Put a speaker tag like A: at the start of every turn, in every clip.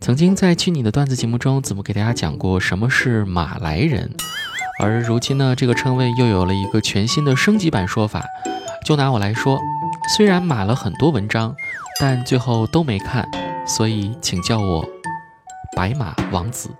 A: 曾经在去你的段子节目中，子木给大家讲过什么是马来人，而如今呢，这个称谓又有了一个全新的升级版说法。就拿我来说，虽然码了很多文章，但最后都没看，所以请叫我白马王子。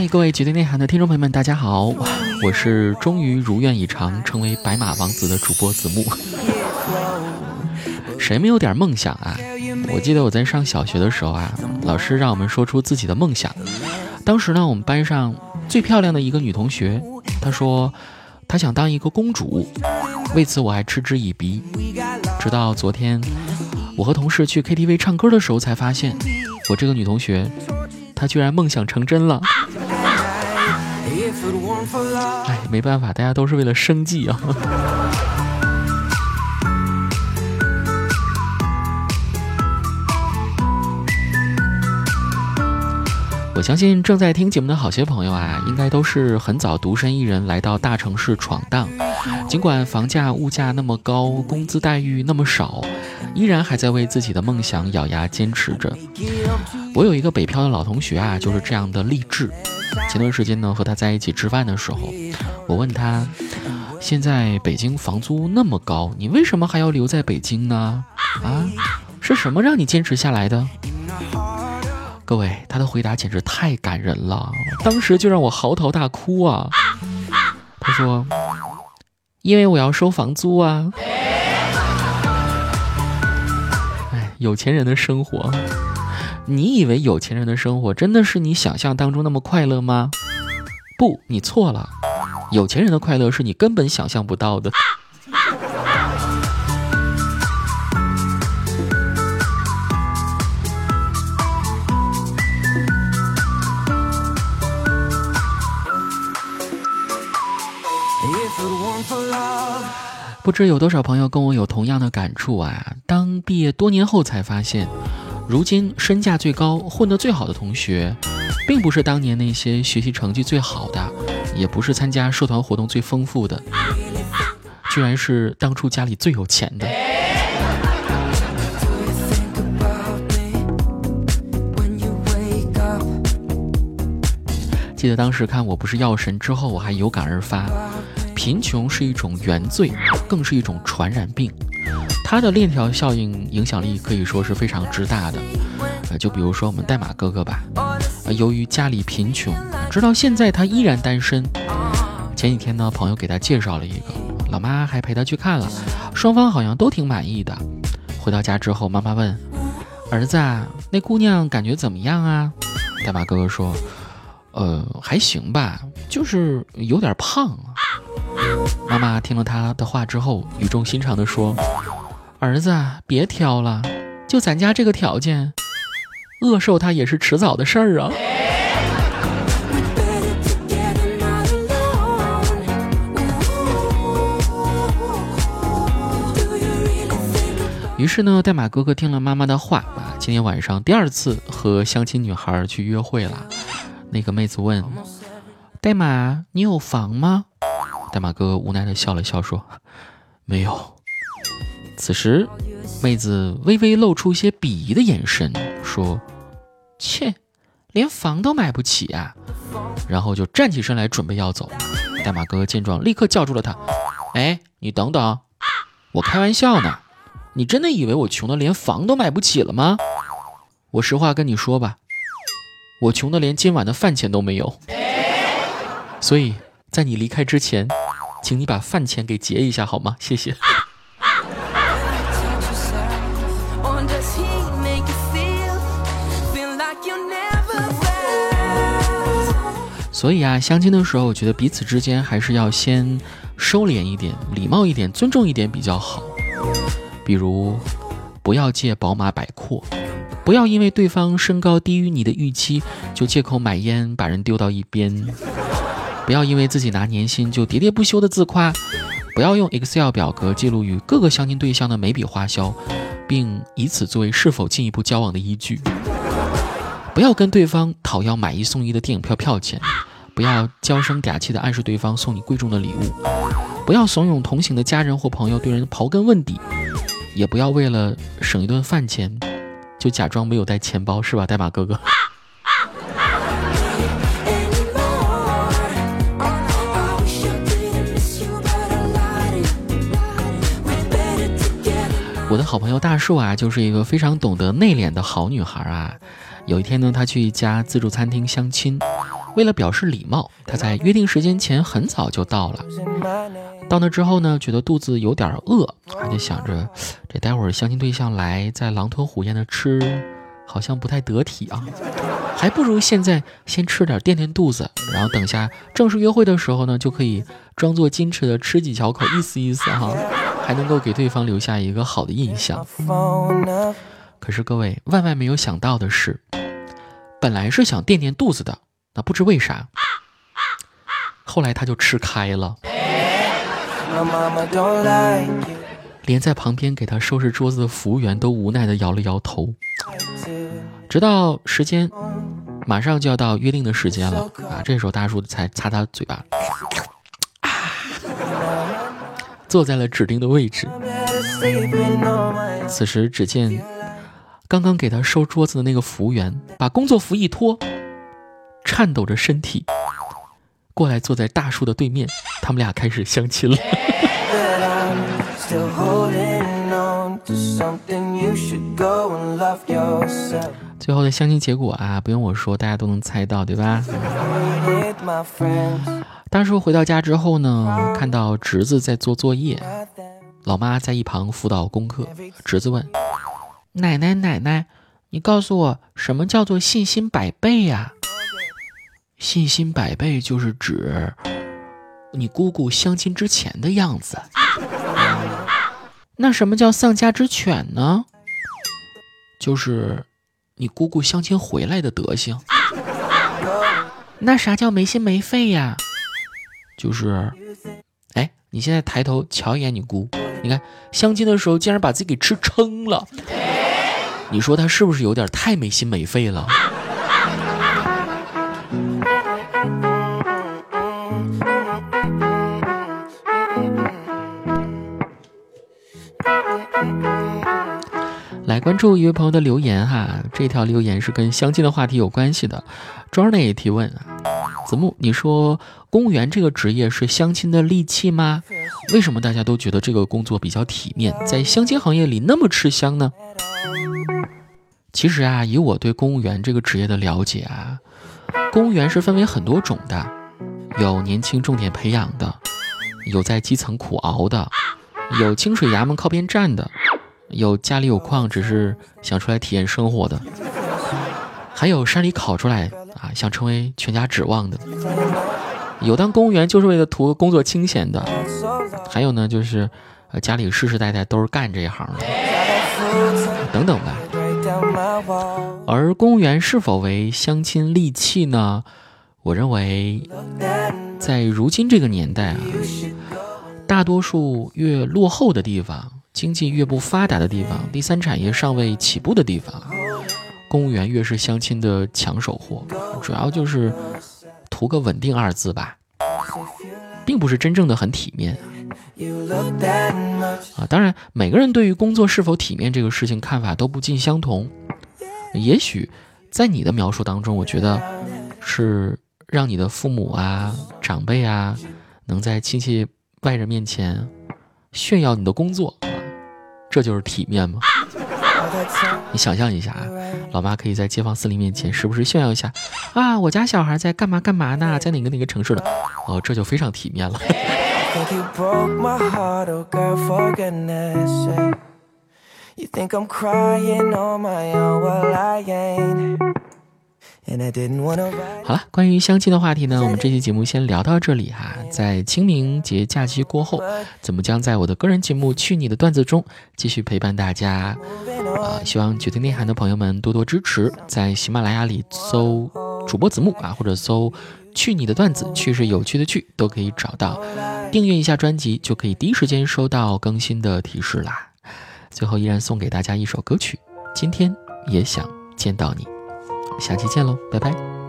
A: 嗨，各位绝对内涵的听众朋友们，大家好，我是终于如愿以偿成为白马王子的主播子木。谁没有点梦想啊？我记得我在上小学的时候啊，老师让我们说出自己的梦想。当时呢，我们班上最漂亮的一个女同学，她说她想当一个公主，为此我还嗤之以鼻。直到昨天，我和同事去 KTV 唱歌的时候，才发现我这个女同学，他居然梦想成真了。哎，没办法，大家都是为了生计啊。我相信正在听节目的好些朋友啊，应该都是很早独身一人来到大城市闯荡。尽管房价、物价那么高，工资待遇那么少，依然还在为自己的梦想咬牙坚持着。我有一个北漂的老同学啊，就是这样的励志。前段时间呢，和他在一起吃饭的时候，我问他：“现在北京房租那么高，你为什么还要留在北京呢？啊，是什么让你坚持下来的？”各位，他的回答简直太感人了，当时就让我嚎啕大哭啊！他说：“因为我要收房租啊！”有钱人的生活。你以为有钱人的生活真的是你想象当中那么快乐吗？不，你错了。有钱人的快乐是你根本想象不到的。不知有多少朋友跟我有同样的感触啊？当毕业多年后才发现。如今身价最高、混得最好的同学，并不是当年那些学习成绩最好的，也不是参加社团活动最丰富的，居然是当初家里最有钱的。记得当时看《我不是药神》之后，我还有感而发：贫穷是一种原罪，更是一种传染病。它的链条效应影响力可以说是非常之大的，呃，就比如说我们代码哥哥吧，呃，由于家里贫穷，直到现在他依然单身。前几天呢，朋友给他介绍了一个，老妈还陪他去看了，双方好像都挺满意的。回到家之后，妈妈问儿子啊，那姑娘感觉怎么样啊？代码哥哥说，呃，还行吧，就是有点胖。妈妈听了他的话之后，语重心长地说。儿子，别挑了，就咱家这个条件，饿瘦他也是迟早的事儿啊。于是呢，代码哥哥听了妈妈的话啊，今天晚上第二次和相亲女孩去约会了。那个妹子问：“代码，你有房吗？”代码哥无奈的笑了笑说：“没有。”此时，妹子微微露出一些鄙夷的眼神，说：“切，连房都买不起啊！”然后就站起身来准备要走。代码哥见状，立刻叫住了他：“哎，你等等，我开玩笑呢。你真的以为我穷的连房都买不起了吗？我实话跟你说吧，我穷的连今晚的饭钱都没有。所以在你离开之前，请你把饭钱给结一下好吗？谢谢。”所以啊，相亲的时候，我觉得彼此之间还是要先收敛一点、礼貌一点、尊重一点比较好。比如，不要借宝马摆阔，不要因为对方身高低于你的预期，就借口买烟把人丢到一边；不要因为自己拿年薪就喋喋不休的自夸，不要用 Excel 表格记录与各个相亲对象的每笔花销，并以此作为是否进一步交往的依据。不要跟对方讨要买一送一的电影票票钱，不要娇声嗲气的暗示对方送你贵重的礼物，不要怂恿同行的家人或朋友对人刨根问底，也不要为了省一顿饭钱，就假装没有带钱包，是吧，代码哥哥？好朋友大树啊，就是一个非常懂得内敛的好女孩啊。有一天呢，她去一家自助餐厅相亲，为了表示礼貌，她在约定时间前很早就到了。到那之后呢，觉得肚子有点饿，她就想着，这待会儿相亲对象来再狼吞虎咽的吃，好像不太得体啊，还不如现在先吃点垫垫肚子，然后等下正式约会的时候呢，就可以装作矜持的吃几小口，意思意思哈。还能够给对方留下一个好的印象。可是各位万万没有想到的是，本来是想垫垫肚子的，那不知为啥，后来他就吃开了，连在旁边给他收拾桌子的服务员都无奈的摇了摇头。直到时间马上就要到约定的时间了啊，这时候大叔才擦擦嘴巴。坐在了指定的位置。此时，只见刚刚给他收桌子的那个服务员把工作服一脱，颤抖着身体过来坐在大叔的对面，他们俩开始相亲了。最后的相亲结果啊，不用我说，大家都能猜到，对吧？大叔回到家之后呢，看到侄子在做作业，老妈在一旁辅导功课。侄子问：“奶奶，奶奶，你告诉我，什么叫做信心百倍呀？”“信心百倍就是指你姑姑相亲之前的样子。”“那什么叫丧家之犬呢？”“就是你姑姑相亲回来的德行。”“那啥叫没心没肺呀？”就是，哎，你现在抬头瞧一眼你姑，你看相亲的时候竟然把自己给吃撑了，你说他是不是有点太没心没肺了？来关注一位朋友的留言哈，这条留言是跟相亲的话题有关系的。Johnny 提问，子木，你说。公务员这个职业是相亲的利器吗？为什么大家都觉得这个工作比较体面，在相亲行业里那么吃香呢？其实啊，以我对公务员这个职业的了解啊，公务员是分为很多种的，有年轻重点培养的，有在基层苦熬的，有清水衙门靠边站的，有家里有矿只是想出来体验生活的，还有山里考出来啊想成为全家指望的。有当公务员就是为了图工作清闲的，还有呢，就是呃家里世世代代都是干这一行的，等等吧。而公务员是否为相亲利器呢？我认为，在如今这个年代啊，大多数越落后的地方，经济越不发达的地方，第三产业尚未起步的地方，公务员越是相亲的抢手货，主要就是。图个稳定二字吧，并不是真正的很体面啊。当然，每个人对于工作是否体面这个事情看法都不尽相同。也许在你的描述当中，我觉得是让你的父母啊、长辈啊，能在亲戚外人面前炫耀你的工作，这就是体面吗？你想象一下啊，老妈可以在街坊四邻面前时不时炫耀一下，啊，我家小孩在干嘛干嘛呢，在哪个哪个城市呢？哦，这就非常体面了。and i didn't want 好了关于相亲的话题呢我们这期节目先聊到这里哈。在清明节假期过后怎么将在我的个人节目去你的段子中继续陪伴大家？啊希望觉得内涵的朋友们多多支持在喜马拉雅里搜主播子木啊或者搜去你的段子去是有趣的去都可以找到。订阅一下专辑就可以第一时间收到更新的提示啦。最后依然送给大家一首歌曲今天也想见到你。下期见喽拜拜。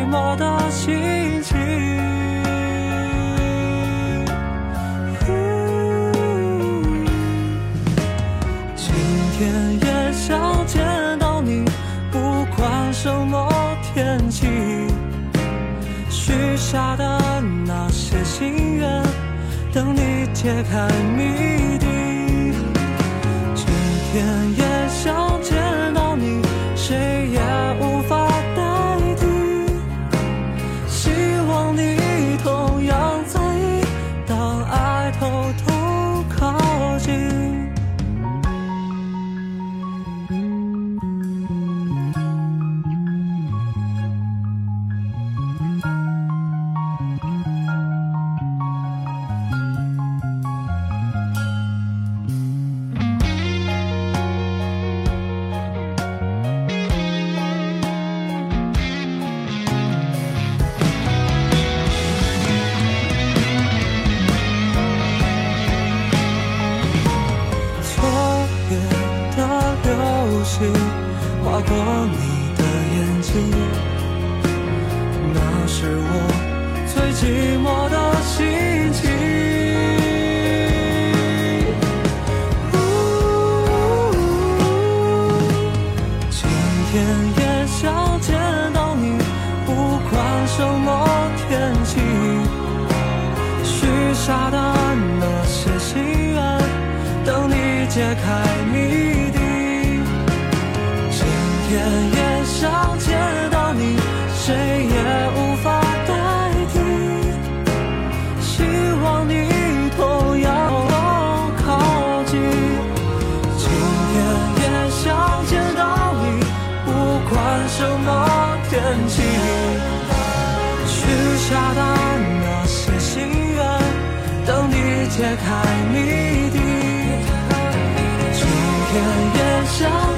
B: 寂寞的心情。今天也想见到你不管什么天气许下的那些心愿等你解开谜揭开谜底今天也想